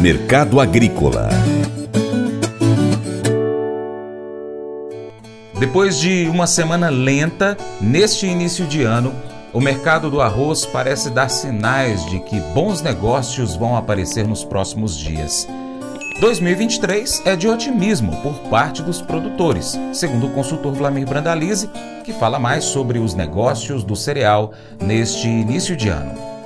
Mercado Agrícola Depois de uma semana lenta, neste início de ano, o mercado do arroz parece dar sinais de que bons negócios vão aparecer nos próximos dias. 2023 é de otimismo por parte dos produtores, segundo o consultor Vlamir Brandalize, que fala mais sobre os negócios do cereal neste início de ano.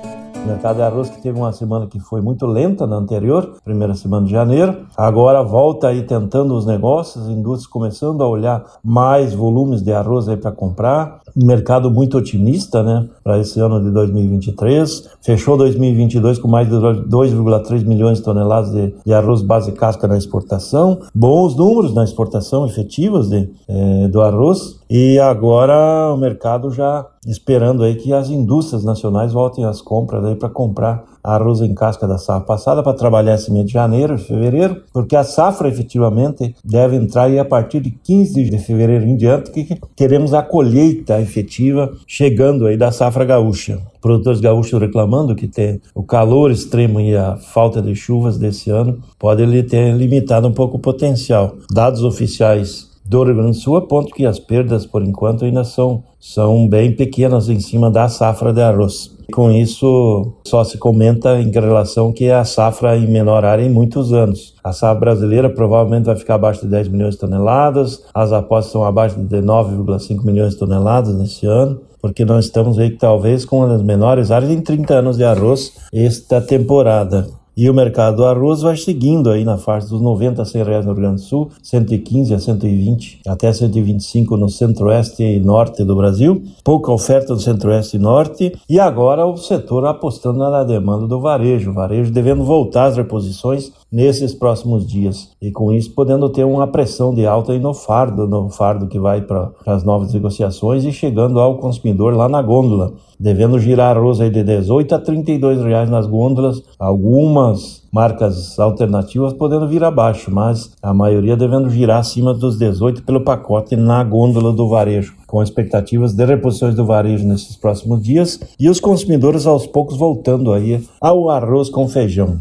O mercado de arroz que teve uma semana que foi muito lenta na anterior, primeira semana de janeiro. Agora volta aí tentando os negócios, indústrias começando a olhar mais volumes de arroz aí para comprar. Mercado muito otimista, né, para esse ano de 2023. Fechou 2022 com mais de 2,3 milhões de toneladas de, de, arroz base casca na exportação. Bons números na exportação efetivas de, é, do arroz. E agora o mercado já esperando aí que as indústrias nacionais voltem às compras aí para comprar arroz em casca da safra passada para trabalhar esse mês de janeiro, fevereiro, porque a safra efetivamente deve entrar aí a partir de 15 de fevereiro em diante, que teremos a colheita efetiva chegando aí da safra gaúcha. Produtores gaúchos reclamando que tem o calor extremo e a falta de chuvas desse ano pode ter limitado um pouco o potencial. Dados oficiais do Rio Grande do Sul apontam que as perdas, por enquanto, ainda são, são bem pequenas em cima da safra de arroz. Com isso, só se comenta em relação que a safra em menor área em muitos anos. A safra brasileira provavelmente vai ficar abaixo de 10 milhões de toneladas, as apostas estão abaixo de 9,5 milhões de toneladas nesse ano porque nós estamos aí talvez com das menores áreas em 30 anos de arroz esta temporada. E o mercado do arroz vai seguindo aí na faixa dos 90 a 100 reais no Rio Grande do Sul, 115 a 120, até 125 no centro-oeste e norte do Brasil. Pouca oferta no centro-oeste e norte. E agora o setor apostando na demanda do varejo. O varejo devendo voltar às reposições nesses próximos dias. E com isso podendo ter uma pressão de alta aí no fardo, no fardo que vai para as novas negociações e chegando ao consumidor lá na gôndola devendo girar arroz aí de 18 a 32 reais nas gôndolas, algumas marcas alternativas podendo vir abaixo, mas a maioria devendo girar acima dos 18 pelo pacote na gôndola do varejo, com expectativas de reposições do varejo nesses próximos dias e os consumidores aos poucos voltando aí ao arroz com feijão.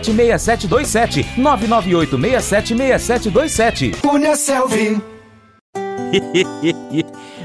998676727. 998676727. Cunha Selvi.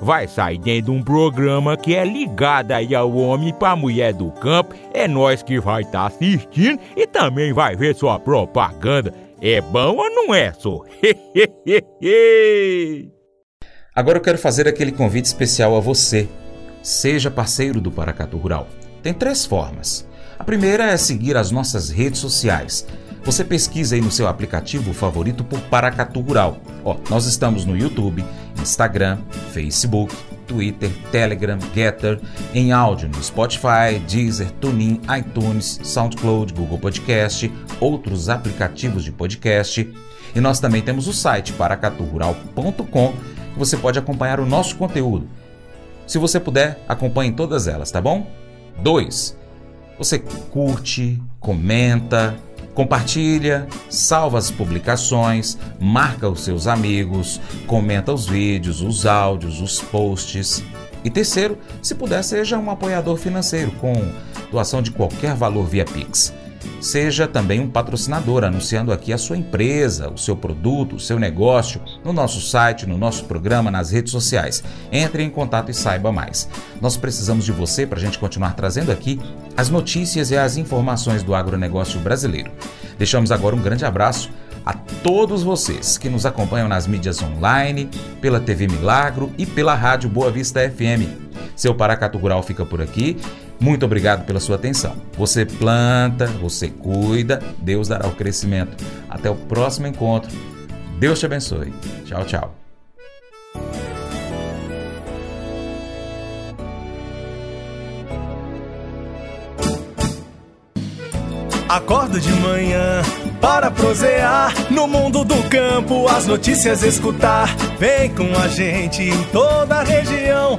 vai sair dentro de um programa que é ligado aí ao homem para mulher do campo. É nós que vai estar tá assistindo e também vai ver sua propaganda. É bom ou não é, só? Agora eu quero fazer aquele convite especial a você. Seja parceiro do Paracatu Rural. Tem três formas. A primeira é seguir as nossas redes sociais. Você pesquisa aí no seu aplicativo favorito por Paracatu Rural. Ó, nós estamos no YouTube, Instagram, Facebook, Twitter, Telegram, Getter, em áudio no Spotify, Deezer, TuneIn, iTunes, SoundCloud, Google Podcast, outros aplicativos de podcast. E nós também temos o site paracaturural.com, que você pode acompanhar o nosso conteúdo. Se você puder, acompanhe todas elas, tá bom? 2. Você curte, comenta, Compartilha, salva as publicações, marca os seus amigos, comenta os vídeos, os áudios, os posts. E terceiro, se puder, seja um apoiador financeiro com doação de qualquer valor via Pix. Seja também um patrocinador, anunciando aqui a sua empresa, o seu produto, o seu negócio, no nosso site, no nosso programa, nas redes sociais. Entre em contato e saiba mais. Nós precisamos de você para a gente continuar trazendo aqui as notícias e as informações do agronegócio brasileiro. Deixamos agora um grande abraço a todos vocês que nos acompanham nas mídias online, pela TV Milagro e pela Rádio Boa Vista FM. Seu Paracatu Rural fica por aqui muito obrigado pela sua atenção. Você planta, você cuida, Deus dará o crescimento. Até o próximo encontro. Deus te abençoe. Tchau, tchau. Acordo de manhã para prosear no mundo do campo, as notícias escutar. Vem com a gente em toda a região